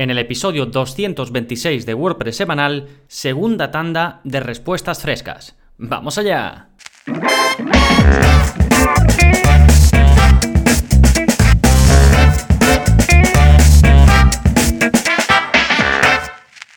En el episodio 226 de WordPress semanal, segunda tanda de respuestas frescas. ¡Vamos allá!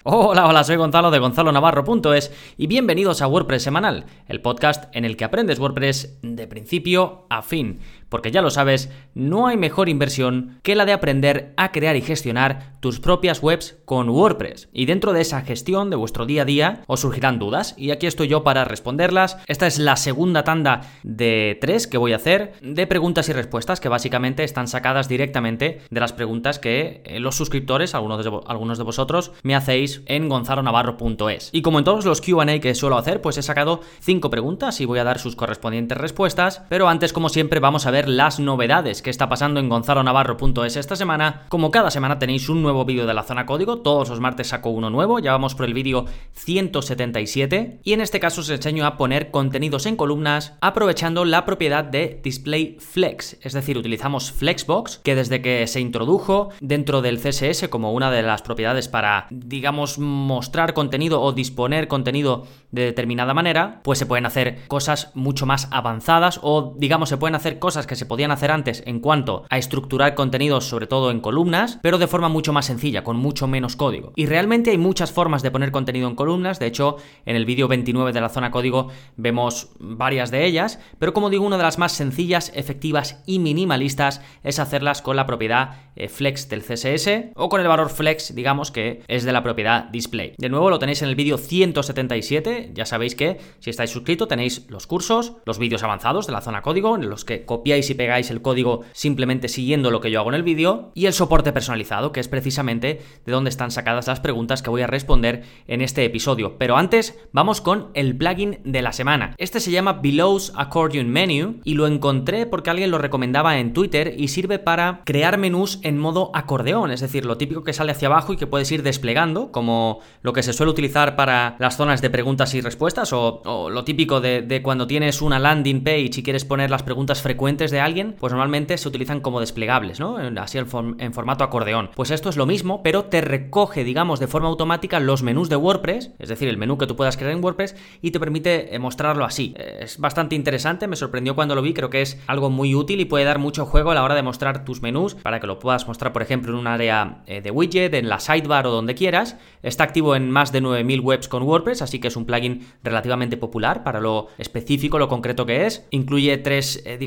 Hola, hola, soy Gonzalo de gonzalonavarro.es y bienvenidos a WordPress Semanal, el podcast en el que aprendes WordPress de principio a fin porque ya lo sabes, no hay mejor inversión que la de aprender a crear y gestionar tus propias webs con WordPress. Y dentro de esa gestión de vuestro día a día os surgirán dudas y aquí estoy yo para responderlas. Esta es la segunda tanda de tres que voy a hacer de preguntas y respuestas que básicamente están sacadas directamente de las preguntas que eh, los suscriptores, algunos de, algunos de vosotros, me hacéis en gonzalonavarro.es. Y como en todos los QA que suelo hacer, pues he sacado cinco preguntas y voy a dar sus correspondientes respuestas. Pero antes, como siempre, vamos a ver las novedades que está pasando en gonzalonavarro.es esta semana. Como cada semana tenéis un nuevo vídeo de la zona código, todos los martes saco uno nuevo, ya vamos por el vídeo 177 y en este caso os enseño a poner contenidos en columnas aprovechando la propiedad de Display Flex, es decir, utilizamos Flexbox que desde que se introdujo dentro del CSS como una de las propiedades para, digamos, mostrar contenido o disponer contenido de determinada manera, pues se pueden hacer cosas mucho más avanzadas o, digamos, se pueden hacer cosas que se podían hacer antes en cuanto a estructurar contenidos, sobre todo en columnas, pero de forma mucho más sencilla, con mucho menos código. Y realmente hay muchas formas de poner contenido en columnas, de hecho, en el vídeo 29 de la zona código vemos varias de ellas, pero como digo, una de las más sencillas, efectivas y minimalistas es hacerlas con la propiedad eh, flex del CSS o con el valor flex, digamos que es de la propiedad display. De nuevo lo tenéis en el vídeo 177, ya sabéis que si estáis suscrito tenéis los cursos, los vídeos avanzados de la zona código en los que copiáis y pegáis el código simplemente siguiendo lo que yo hago en el vídeo, y el soporte personalizado, que es precisamente de donde están sacadas las preguntas que voy a responder en este episodio. Pero antes, vamos con el plugin de la semana. Este se llama Below's Accordion Menu y lo encontré porque alguien lo recomendaba en Twitter y sirve para crear menús en modo acordeón, es decir, lo típico que sale hacia abajo y que puedes ir desplegando, como lo que se suele utilizar para las zonas de preguntas y respuestas, o, lo típico de, de cuando tienes una landing page y quieres poner las preguntas frecuentes de alguien, pues normalmente se utilizan como desplegables, ¿no? Así en, formato acordeón. Pues esto es lo mismo, pero te recoge, digamos, de forma automática los menús de WordPress, es decir, el menú que tú puedas crear en WordPress, y te permite eh, mostrarlo así. Es bastante interesante, me sorprendió cuando lo vi, creo que es algo muy útil y puede dar mucho juego a la hora de mostrar tus menús, para que lo puedas mostrar, por ejemplo, en un área eh, de widget, en la sidebar o donde quieras. Está activo en más de 9000 webs con WordPress, así que es un plugin relativamente popular para lo específico, lo concreto que es. Incluye tres, eh,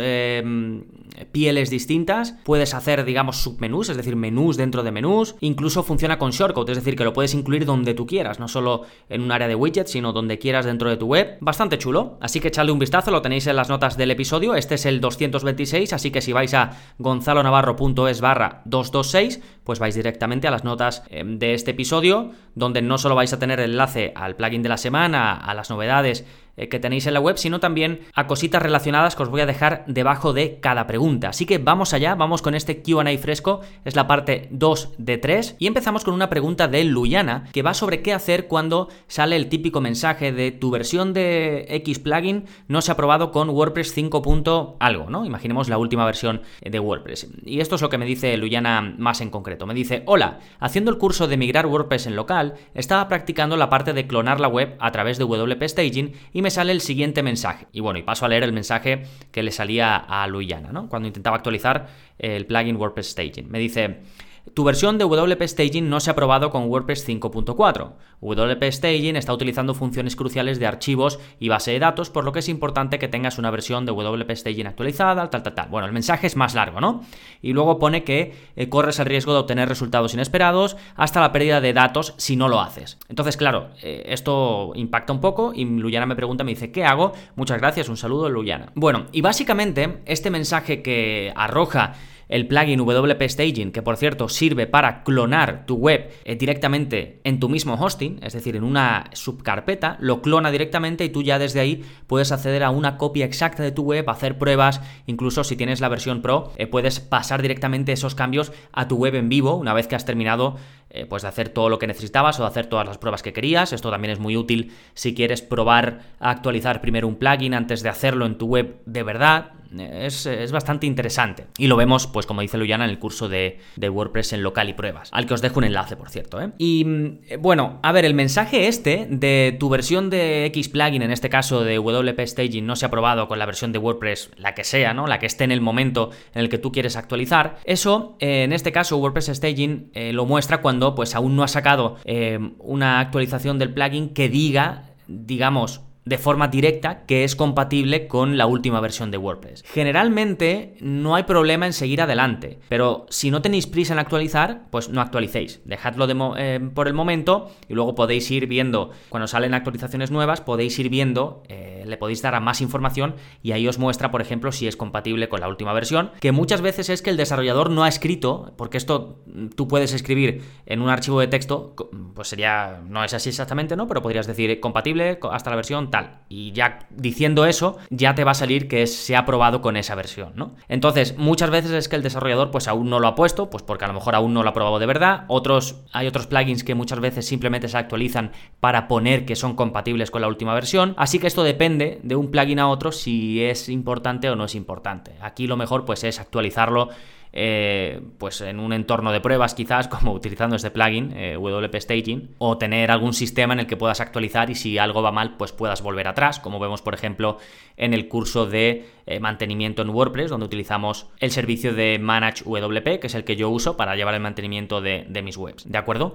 Em, pieles distintas, puedes hacer, digamos, submenús, es decir, menús dentro de menús, incluso funciona con shortcut, es decir, que lo puedes incluir donde tú quieras, no solo en un área de widgets, sino donde quieras dentro de tu web. Bastante chulo, así que echadle un vistazo, lo tenéis en las notas del episodio, este es el 226, así que si vais a gonzalonavarro.es barra 226, pues vais directamente a las notas em, de este episodio, donde no solo vais a tener enlace al plugin de la semana, a las novedades, que tenéis en la web, sino también a cositas relacionadas que os voy a dejar debajo de cada pregunta. Así que vamos allá, vamos con este QA fresco, es la parte 2 de 3, y empezamos con una pregunta de Luyana, que va sobre qué hacer cuando sale el típico mensaje de tu versión de X plugin no se ha probado con WordPress 5. algo, ¿no? Imaginemos la última versión de WordPress. Y esto es lo que me dice Luyana más en concreto. Me dice, hola, haciendo el curso de migrar WordPress en local, estaba practicando la parte de clonar la web a través de WP Staging y me sale el siguiente mensaje. Y bueno, y paso a leer el mensaje que le salía a Luyana, ¿no? Cuando intentaba actualizar el plugin WordPress Staging. Me dice, tu versión de WP Staging no se ha probado con WordPress 5.4. WP Staging está utilizando funciones cruciales de archivos y base de datos, por lo que es importante que tengas una versión de WP Staging actualizada, tal, tal, tal. Bueno, el mensaje es más largo, ¿no? Y luego pone que eh, corres el riesgo de obtener resultados inesperados hasta la pérdida de datos si no lo haces. Entonces, claro, eh, esto impacta un poco y Luyana me pregunta, me dice, ¿qué hago? Muchas gracias, un saludo, Luyana. Bueno, y básicamente este mensaje que arroja el plugin WP Staging, que por cierto sirve para clonar tu web eh, directamente en tu mismo hosting, es decir, en una subcarpeta, lo clona directamente y tú ya desde ahí puedes acceder a una copia exacta de tu web, hacer pruebas, incluso si tienes la versión Pro, eh, puedes pasar directamente esos cambios a tu web en vivo una vez que has terminado eh, pues de hacer todo lo que necesitabas o de hacer todas las pruebas que querías. Esto también es muy útil si quieres probar a actualizar primero un plugin antes de hacerlo en tu web de verdad Es, bastante interesante. Y lo vemos, pues como dice Luyana, en el curso de, WordPress en local y pruebas, al que os dejo un enlace, por cierto. ¿eh? Y mm, bueno, a ver, el mensaje este de tu versión de X plugin, en este caso de WP Staging, no se ha probado con la versión de WordPress, la que sea, ¿no? La que esté en el momento en el que tú quieres actualizar. Eso, eh, en este caso, WordPress Staging eh, lo muestra cuando pues aún no ha sacado una actualización del plugin que diga digamos, de forma directa que es compatible con la última versión de WordPress. Generalmente no hay problema en seguir adelante, pero si no tenéis prisa en actualizar, pues no actualicéis. Dejadlo eh, por el momento y luego podéis ir viendo, cuando salen actualizaciones nuevas, podéis ir viendo, eh, le podéis dar a más información y ahí os muestra, por ejemplo, si es compatible con la última versión, que muchas veces es que el desarrollador no ha escrito, porque esto mm, tú puedes escribir en un archivo de texto, pues sería, no es así exactamente, ¿no? Pero podrías decir compatible hasta la versión y ya diciendo eso, ya te va a salir que se ha probado con esa versión, ¿no? Entonces, muchas veces es que el desarrollador pues aún no lo ha puesto, pues porque a lo mejor aún no lo ha probado de verdad. Otros, hay otros plugins que muchas veces simplemente se actualizan para poner que son compatibles con la última versión. Así que esto depende de un plugin a otro si es importante o no es importante. Aquí lo mejor pues es actualizarlo eh, pues en un entorno de pruebas quizás, como utilizando este plugin, eh, WP Staging, o tener algún sistema en el que puedas actualizar y si algo va mal, pues puedas volver atrás, como vemos por ejemplo en el curso de eh, mantenimiento en WordPress, donde utilizamos el servicio de Manage WP, que es el que yo uso para llevar el mantenimiento de, mis webs, ¿de acuerdo?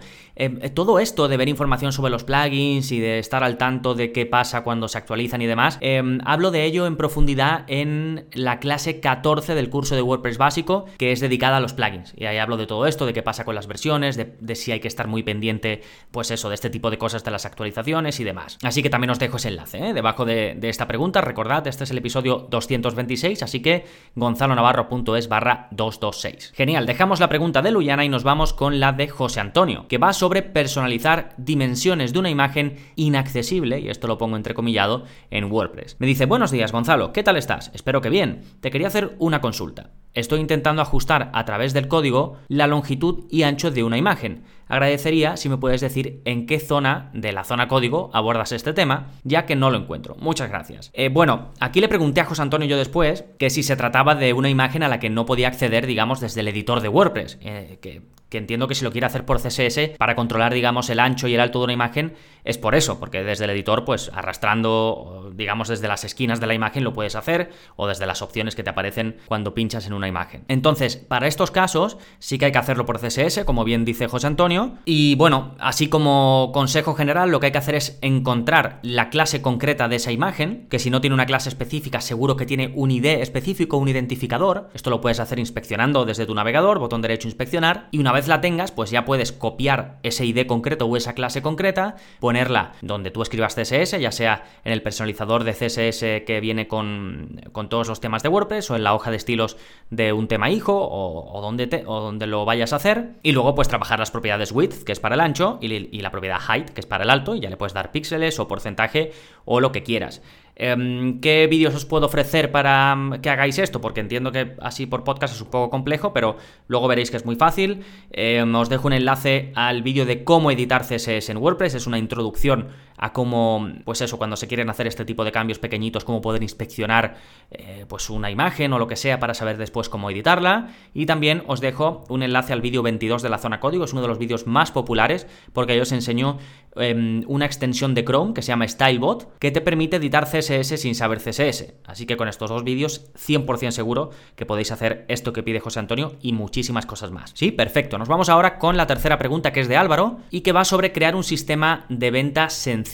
todo esto de ver información sobre los plugins y de estar al tanto de qué pasa cuando se actualizan y demás, hablo de ello en profundidad en la clase 14 del curso de WordPress básico, que es dedicada a los plugins. Y ahí hablo de todo esto, de qué pasa con las versiones, de, si hay que estar muy pendiente, pues eso, de este tipo de cosas de las actualizaciones y demás. Así que también os dejo ese enlace ¿eh? debajo de, esta pregunta. Recordad, este es el episodio 226, así que gonzalonavarro.es barra 226. Genial, dejamos la pregunta de Luyana y nos vamos con la de José Antonio, que va sobre personalizar dimensiones de una imagen inaccesible, y esto lo pongo entrecomillado, en WordPress. Me dice, buenos días Gonzalo, ¿qué tal estás? Espero que bien. Te quería hacer una consulta. Estoy intentando ajustar a través del código la longitud y ancho de una imagen. Agradecería si me puedes decir en qué zona de la zona código abordas este tema, ya que no lo encuentro. Muchas gracias. Eh, bueno, aquí le pregunté a José Antonio yo después que si se trataba de una imagen a la que no podía acceder, digamos, desde el editor de WordPress, eh, que que entiendo que si lo quiere hacer por CSS para controlar, digamos, el ancho y el alto de una imagen, es por eso, porque desde el editor, pues arrastrando, digamos, desde las esquinas de la imagen lo puedes hacer, o desde las opciones que te aparecen cuando pinchas en una imagen. Entonces, para estos casos, sí que hay que hacerlo por CSS, como bien dice José Antonio, y bueno, así como consejo general, lo que hay que hacer es encontrar la clase concreta de esa imagen, que si no tiene una clase específica, seguro que tiene un ID específico, un identificador, esto lo puedes hacer inspeccionando desde tu navegador, botón derecho inspeccionar, y una vez la tengas, pues ya puedes copiar ese ID concreto o esa clase concreta, ponerla donde tú escribas CSS, ya sea en el personalizador de CSS que viene con, con todos los temas de WordPress o en la hoja de estilos de un tema hijo o, donde, te, o donde lo vayas a hacer. Y luego pues trabajar las propiedades width, que es para el ancho, y, y la propiedad height, que es para el alto, y ya le puedes dar píxeles o porcentaje o lo que quieras. Em, ¿Qué vídeos os puedo ofrecer para mm, que hagáis esto? Porque entiendo que así por podcast es un poco complejo, pero luego veréis que es muy fácil. Em, os dejo un enlace al vídeo de cómo editar CSS en WordPress. Es una introducción a cómo, pues eso, cuando se quieren hacer este tipo de cambios pequeñitos, cómo poder inspeccionar eh, pues una imagen o lo que sea para saber después cómo editarla. Y también os dejo un enlace al vídeo 22 de la zona código. Es uno de los vídeos más populares porque ahí os enseño em, una extensión de Chrome que se llama StyleBot que te permite editar CSS sin saber CSS. Así que con estos dos vídeos 100% seguro que podéis hacer esto que pide José Antonio y muchísimas cosas más. Sí, perfecto. Nos vamos ahora con la tercera pregunta que es de Álvaro y que va sobre crear un sistema de venta sencillo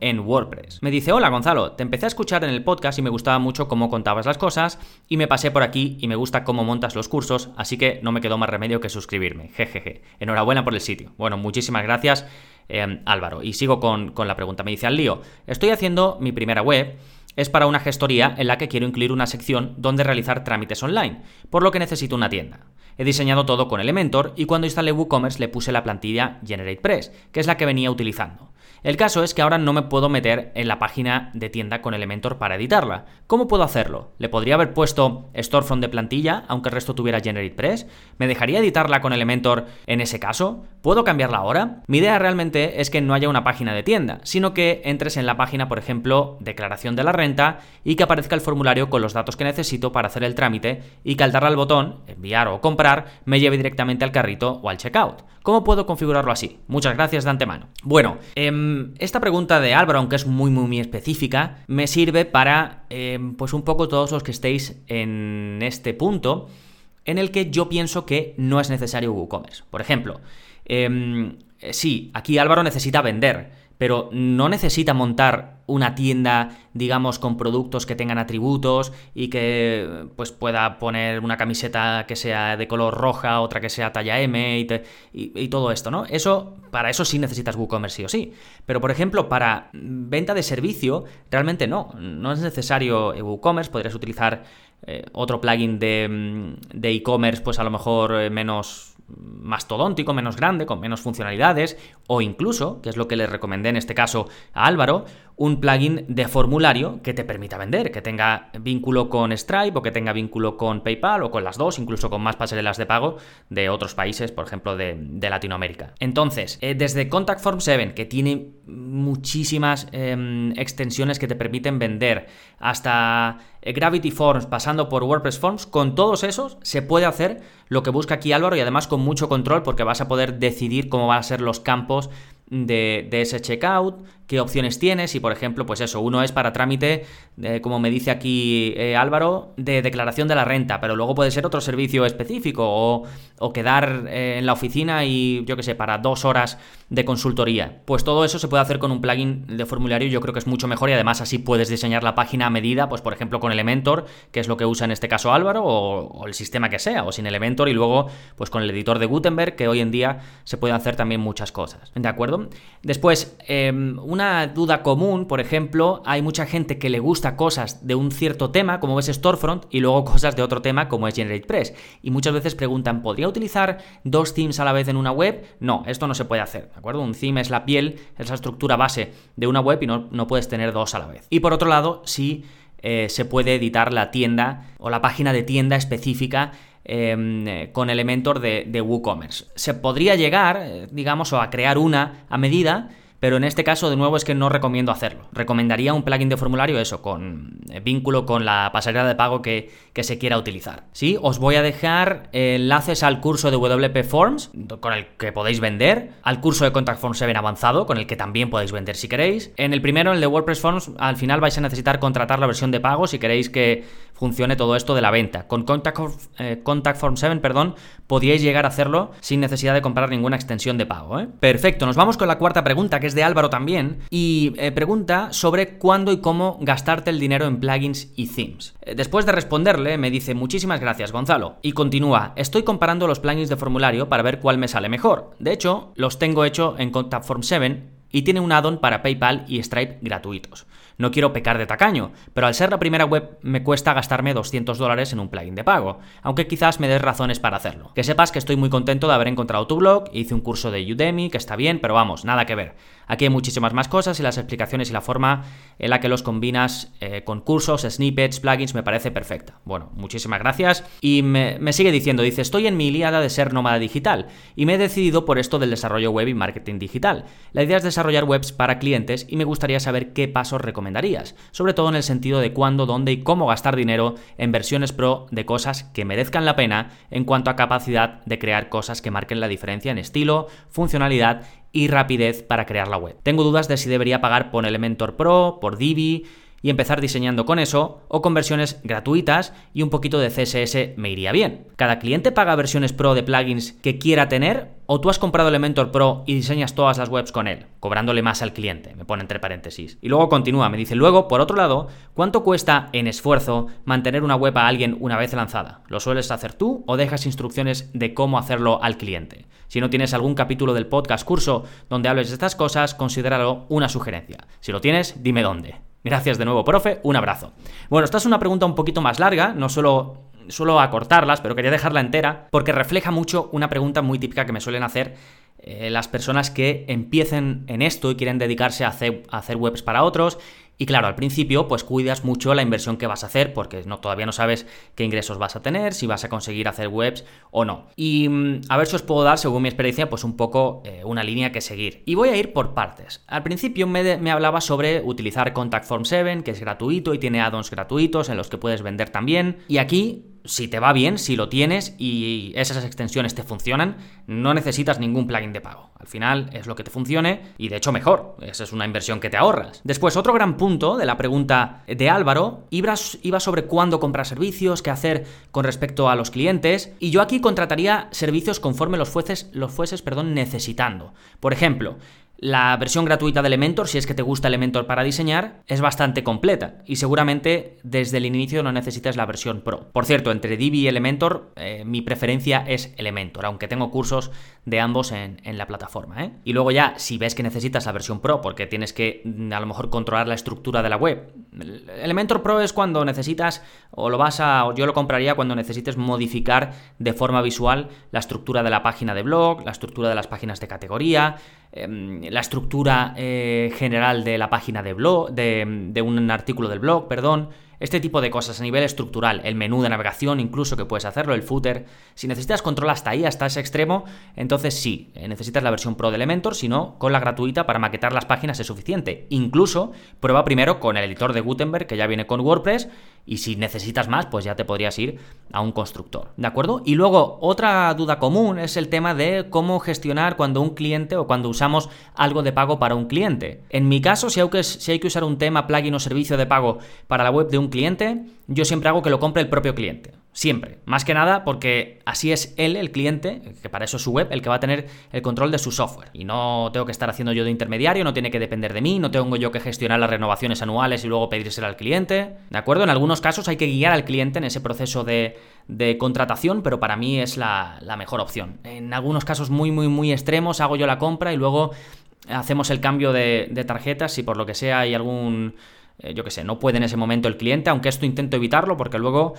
en WordPress. Me dice, hola Gonzalo, te empecé a escuchar en el podcast y me gustaba mucho cómo contabas las cosas y me pasé por aquí y me gusta cómo montas los cursos, así que no me quedó más remedio que suscribirme. Jejeje. Enhorabuena por el sitio. Bueno, muchísimas gracias. Em, Álvaro. Y sigo con, con, la pregunta. Me dice al lío, estoy haciendo mi primera web. Es para una gestoría en la que quiero incluir una sección donde realizar trámites online, por lo que necesito una tienda. He diseñado todo con Elementor y cuando instalé WooCommerce le puse la plantilla GeneratePress, que es la que venía utilizando. El caso es que ahora no me puedo meter en la página de tienda con Elementor para editarla. ¿Cómo puedo hacerlo? ¿Le podría haber puesto Storefront de plantilla, aunque el resto tuviera GeneratePress? ¿Me dejaría editarla con Elementor en ese caso? ¿Puedo cambiarla ahora? Mi idea realmente es que no haya una página de tienda, sino que entres en la página, por ejemplo, declaración de la y que aparezca el formulario con los datos que necesito para hacer el trámite y que al darle al botón, enviar o comprar, me lleve directamente al carrito o al checkout. ¿Cómo puedo configurarlo así? Muchas gracias de antemano. Bueno, em, esta pregunta de Álvaro, aunque es muy, muy, específica, me sirve para, em, pues un poco todos los que estéis en este punto en el que yo pienso que no es necesario WooCommerce. Por ejemplo, em, sí, aquí Álvaro necesita vender, pero no necesita montar una tienda, digamos, con productos que tengan atributos y que pues pueda poner una camiseta que sea de color roja, otra que sea talla M y, todo esto, ¿no? Eso, para eso sí necesitas WooCommerce sí o sí. Pero, por ejemplo, para venta de servicio, realmente no. No es necesario WooCommerce, podrías utilizar eh, otro plugin de e-commerce, pues a lo mejor eh, menos mastodóntico, menos grande, con menos funcionalidades, o incluso, que es lo que le recomendé en este caso a Álvaro, un plugin de formulario que te permita vender, que tenga vínculo con Stripe o que tenga vínculo con PayPal o con las dos, incluso con más pasarelas de pago de otros países, por ejemplo, de, Latinoamérica. Entonces, eh, desde Contact Form 7, que tiene muchísimas em, extensiones que te permiten vender, hasta eh, Gravity Forms, pasando por WordPress Forms, con todos esos se puede hacer lo que busca aquí Álvaro y además con mucho control porque vas a poder decidir cómo van a ser los campos de, ese checkout, qué opciones tienes y por ejemplo, pues eso, uno es para trámite, como me dice aquí eh, Álvaro, de declaración de la renta, pero luego puede ser otro servicio específico o, quedar eh, en la oficina y yo qué sé, para dos horas de consultoría. Pues todo eso se puede hacer con un plugin de formulario, yo creo que es mucho mejor y además así puedes diseñar la página a medida, pues por ejemplo con Elementor, que es lo que usa en este caso Álvaro, o, o el sistema que sea, o sin Elementor y luego pues con el editor de Gutenberg, que hoy en día se puede hacer también muchas cosas. ¿De acuerdo? Después, em, una duda común, por ejemplo, hay mucha gente que le gusta cosas de un cierto tema, como es Storefront, y luego cosas de otro tema, como es GeneratePress. Y muchas veces preguntan, ¿podría utilizar dos themes a la vez en una web? No, esto no se puede hacer, ¿de acuerdo? Un theme es la piel, es la estructura base de una web y no, no puedes tener dos a la vez. Y por otro lado, sí eh, se puede editar la tienda o la página de tienda específica Em, con Elementor de, WooCommerce. Se podría llegar, eh, digamos, o a crear una a medida pero en este caso, de nuevo, es que no recomiendo hacerlo. Recomendaría un plugin de formulario, eso, con eh, vínculo con la pasarela de pago que, se quiera utilizar. Sí, os voy a dejar enlaces al curso de WP Forms, con el que podéis vender, al curso de Contact Form 7 avanzado, con el que también podéis vender si queréis. En el primero, el de WordPress Forms, al final vais a necesitar contratar la versión de pago si queréis que funcione todo esto de la venta. Con Contact, eh, Form 7, perdón, podíais llegar a hacerlo sin necesidad de comprar ninguna extensión de pago. ¿eh? Perfecto, nos vamos con la cuarta pregunta, que es de Álvaro también, y eh, pregunta sobre cuándo y cómo gastarte el dinero en plugins y themes. Eh, después de responderle, me dice muchísimas gracias Gonzalo, y continúa, estoy comparando los plugins de formulario para ver cuál me sale mejor. De hecho, los tengo hecho en Contact Form 7 y tiene un add-on para PayPal y Stripe gratuitos. No quiero pecar de tacaño, pero al ser la primera web me cuesta gastarme 200 dólares en un plugin de pago, aunque quizás me des razones para hacerlo. Que sepas que estoy muy contento de haber encontrado tu blog, hice un curso de Udemy, que está bien, pero vamos, nada que ver. Aquí hay muchísimas más cosas y las explicaciones y la forma en la que los combinas eh, con cursos, snippets, plugins me parece perfecta. Bueno, muchísimas gracias. Y me, sigue diciendo, dice, estoy en mi iliada de ser nómada digital y me he decidido por esto del desarrollo web y marketing digital. La idea es desarrollar webs para clientes y me gustaría saber qué pasos recomendarías, sobre todo en el sentido de cuándo, dónde y cómo gastar dinero en versiones pro de cosas que merezcan la pena en cuanto a capacidad de crear cosas que marquen la diferencia en estilo, funcionalidad y rapidez para crear la web. Tengo dudas de si debería pagar por Elementor Pro, por Divi y empezar diseñando con eso o con versiones gratuitas y un poquito de CSS me iría bien. ¿Cada cliente paga versiones pro de plugins que quiera tener o tú has comprado Elementor Pro y diseñas todas las webs con él, cobrándole más al cliente? Me pone entre paréntesis. Y luego continúa, me dice, luego, por otro lado, ¿cuánto cuesta en esfuerzo mantener una web a alguien una vez lanzada? ¿Lo sueles hacer tú o dejas instrucciones de cómo hacerlo al cliente? Si no tienes algún capítulo del podcast curso donde hables de estas cosas, considéralo una sugerencia. Si lo tienes, dime dónde. Gracias de nuevo, profe. Un abrazo. Bueno, esta es una pregunta un poquito más larga, no solo suelo acortarlas, pero quería dejarla entera porque refleja mucho una pregunta muy típica que me suelen hacer eh, las personas que empiecen en esto y quieren dedicarse a hacer, a hacer webs para otros y claro, al principio pues cuidas mucho la inversión que vas a hacer porque no, todavía no sabes qué ingresos vas a tener, si vas a conseguir hacer webs o no. Y mm, a ver si os puedo dar, según mi experiencia, pues un poco eh, una línea que seguir. Y voy a ir por partes. Al principio me, me hablaba sobre utilizar Contact Form 7, que es gratuito y tiene add-ons gratuitos en los que puedes vender también. Y aquí si te va bien, si lo tienes y esas extensiones te funcionan, no necesitas ningún plugin de pago. Al final es lo que te funcione y de hecho mejor. Esa es una inversión que te ahorras. Después, otro gran punto de la pregunta de Álvaro iba sobre cuándo comprar servicios, qué hacer con respecto a los clientes. Y yo aquí contrataría servicios conforme los fueses, los fueses perdón, necesitando. Por ejemplo, la versión gratuita de Elementor, si es que te gusta Elementor para diseñar, es bastante completa y seguramente desde el inicio no necesitas la versión Pro. Por cierto, entre Divi y Elementor, eh, mi preferencia es Elementor, aunque tengo cursos de ambos en, la plataforma. ¿eh? Y luego ya, si ves que necesitas la versión Pro, porque tienes que mm, a lo mejor controlar la estructura de la web, Elementor Pro es cuando necesitas, o lo vas a, yo lo compraría cuando necesites modificar de forma visual la estructura de la página de blog, la estructura de las páginas de categoría, la estructura eh, general de la página de blog, de, de un artículo del blog, perdón. Este tipo de cosas a nivel estructural, el menú de navegación incluso que puedes hacerlo, el footer. Si necesitas control hasta ahí, hasta ese extremo, entonces sí, eh, necesitas la versión Pro de Elementor, si no, con la gratuita para maquetar las páginas es suficiente. Incluso prueba primero con el editor de Gutenberg que ya viene con WordPress y si necesitas más, pues ya te podrías ir a un constructor, ¿de acuerdo? Y luego, otra duda común es el tema de cómo gestionar cuando un cliente o cuando usamos algo de pago para un cliente. En mi caso, si hay que, si hay que usar un tema, plugin o servicio de pago para la web de un cliente, yo siempre hago que lo compre el propio cliente. Siempre. Más que nada porque así es él, el cliente, que para eso es su web, el que va a tener el control de su software. Y no tengo que estar haciendo yo de intermediario, no tiene que depender de mí, no tengo yo que gestionar las renovaciones anuales y luego pedírselo al cliente. ¿De acuerdo? En algunos casos hay que guiar al cliente en ese proceso de, contratación, pero para mí es la, mejor opción. En algunos casos muy, muy, muy extremos hago yo la compra y luego hacemos el cambio de, de tarjetas si por lo que sea hay algún eh, yo qué sé, no puede en ese momento el cliente, aunque esto intento evitarlo porque luego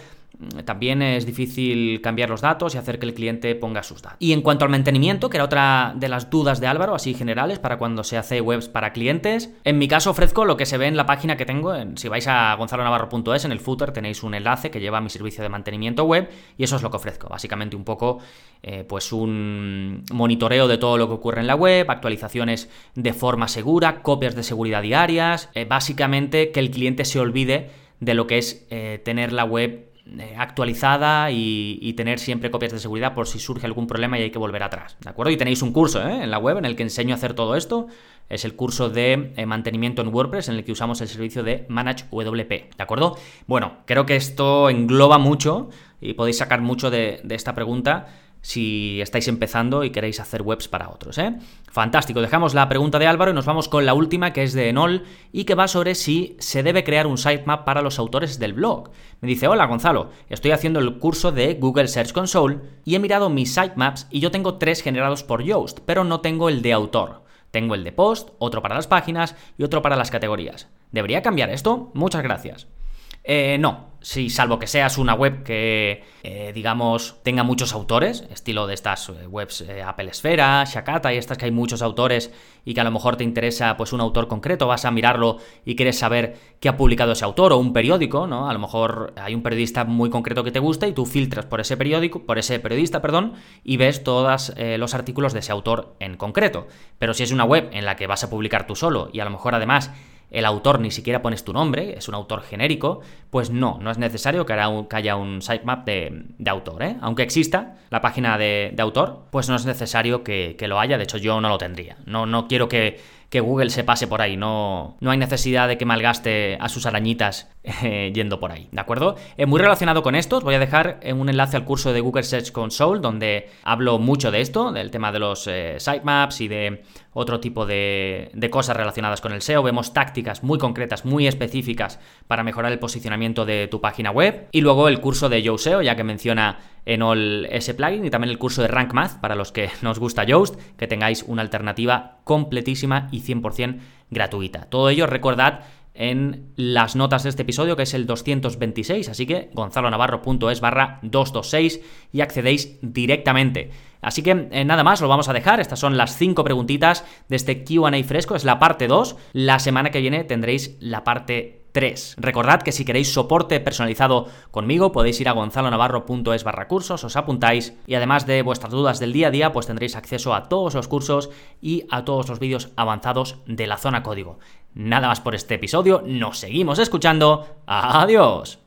también es difícil cambiar los datos y hacer que el cliente ponga sus datos. Y en cuanto al mantenimiento, que era otra de las dudas de Álvaro, así generales, para cuando se hace webs para clientes, en mi caso ofrezco lo que se ve en la página que tengo, si vais a gonzalonavarro.es, en el footer tenéis un enlace que lleva a mi servicio de mantenimiento web y eso es lo que ofrezco, básicamente un poco eh, pues un monitoreo de todo lo que ocurre en la web, actualizaciones de forma segura, copias de seguridad diarias, eh, básicamente que el cliente se olvide de lo que es eh, tener la web actualizada y, tener siempre copias de seguridad por si surge algún problema y hay que volver atrás. ¿De acuerdo? Y tenéis un curso ¿eh? en la web en el que enseño a hacer todo esto. Es el curso de mantenimiento en WordPress en el que usamos el servicio de Manage WP. ¿De acuerdo? Bueno, creo que esto engloba mucho y podéis sacar mucho de esta pregunta si estáis empezando y queréis hacer webs para otros. ¿eh? Fantástico, dejamos la pregunta de Álvaro y nos vamos con la última que es de Enol y que va sobre si se debe crear un sitemap para los autores del blog. Me dice, hola Gonzalo, estoy haciendo el curso de Google Search Console y he mirado mis sitemaps y yo tengo tres generados por Yoast, pero no tengo el de autor. Tengo el de post, otro para las páginas y otro para las categorías. ¿Debería cambiar esto? Muchas gracias. Eh, no, si salvo que seas una web que, eh, digamos, tenga muchos autores, estilo de estas eh, webs Apple Esfera, Shakata y estas que hay muchos autores y que a lo mejor te interesa pues un autor concreto, vas a mirarlo y quieres saber qué ha publicado ese autor o un periódico, ¿no? A lo mejor hay un periodista muy concreto que te gusta y tú filtras por ese periódico, por ese periodista, perdón, y ves todos los artículos de ese autor en concreto. Pero si es una web en la que vas a publicar tú solo y a lo mejor además el autor ni siquiera pones tu nombre, es un autor genérico, pues no, no es necesario que haya un sitemap de, de autor. ¿eh? Aunque exista la página de, autor, pues no es necesario que, que, lo haya, de hecho yo no lo tendría. No, no quiero que que Google se pase por ahí, no, no hay necesidad de que malgaste a sus arañitas eh, yendo por ahí, ¿de acuerdo? Eh, muy relacionado con esto, os voy a dejar un enlace al curso de Google Search Console, donde hablo mucho de esto, del tema de los eh, sitemaps y de otro tipo de, de, cosas relacionadas con el SEO. Vemos tácticas muy concretas, muy específicas para mejorar el posicionamiento de tu página web. Y luego el curso de YoSeo, ya que menciona en ese plugin y también el curso de Rank Math para los que nos gusta Yoast, que tengáis una alternativa completísima y 100% gratuita. Todo ello, recordad, en las notas de este episodio, que es el 226, así que gonzalonavarro.es barra 226 y accedéis directamente. Así que eh, nada más, lo vamos a dejar. Estas son las 5 preguntitas de este QA fresco, es la parte 2. La semana que viene tendréis la parte 3. Recordad que si queréis soporte personalizado conmigo, podéis ir a gonzalonavarro.es barra cursos, os apuntáis y además de vuestras dudas del día a día, pues tendréis acceso a todos los cursos y a todos los vídeos avanzados de la zona código. Nada más por este episodio, nos seguimos escuchando. Adiós.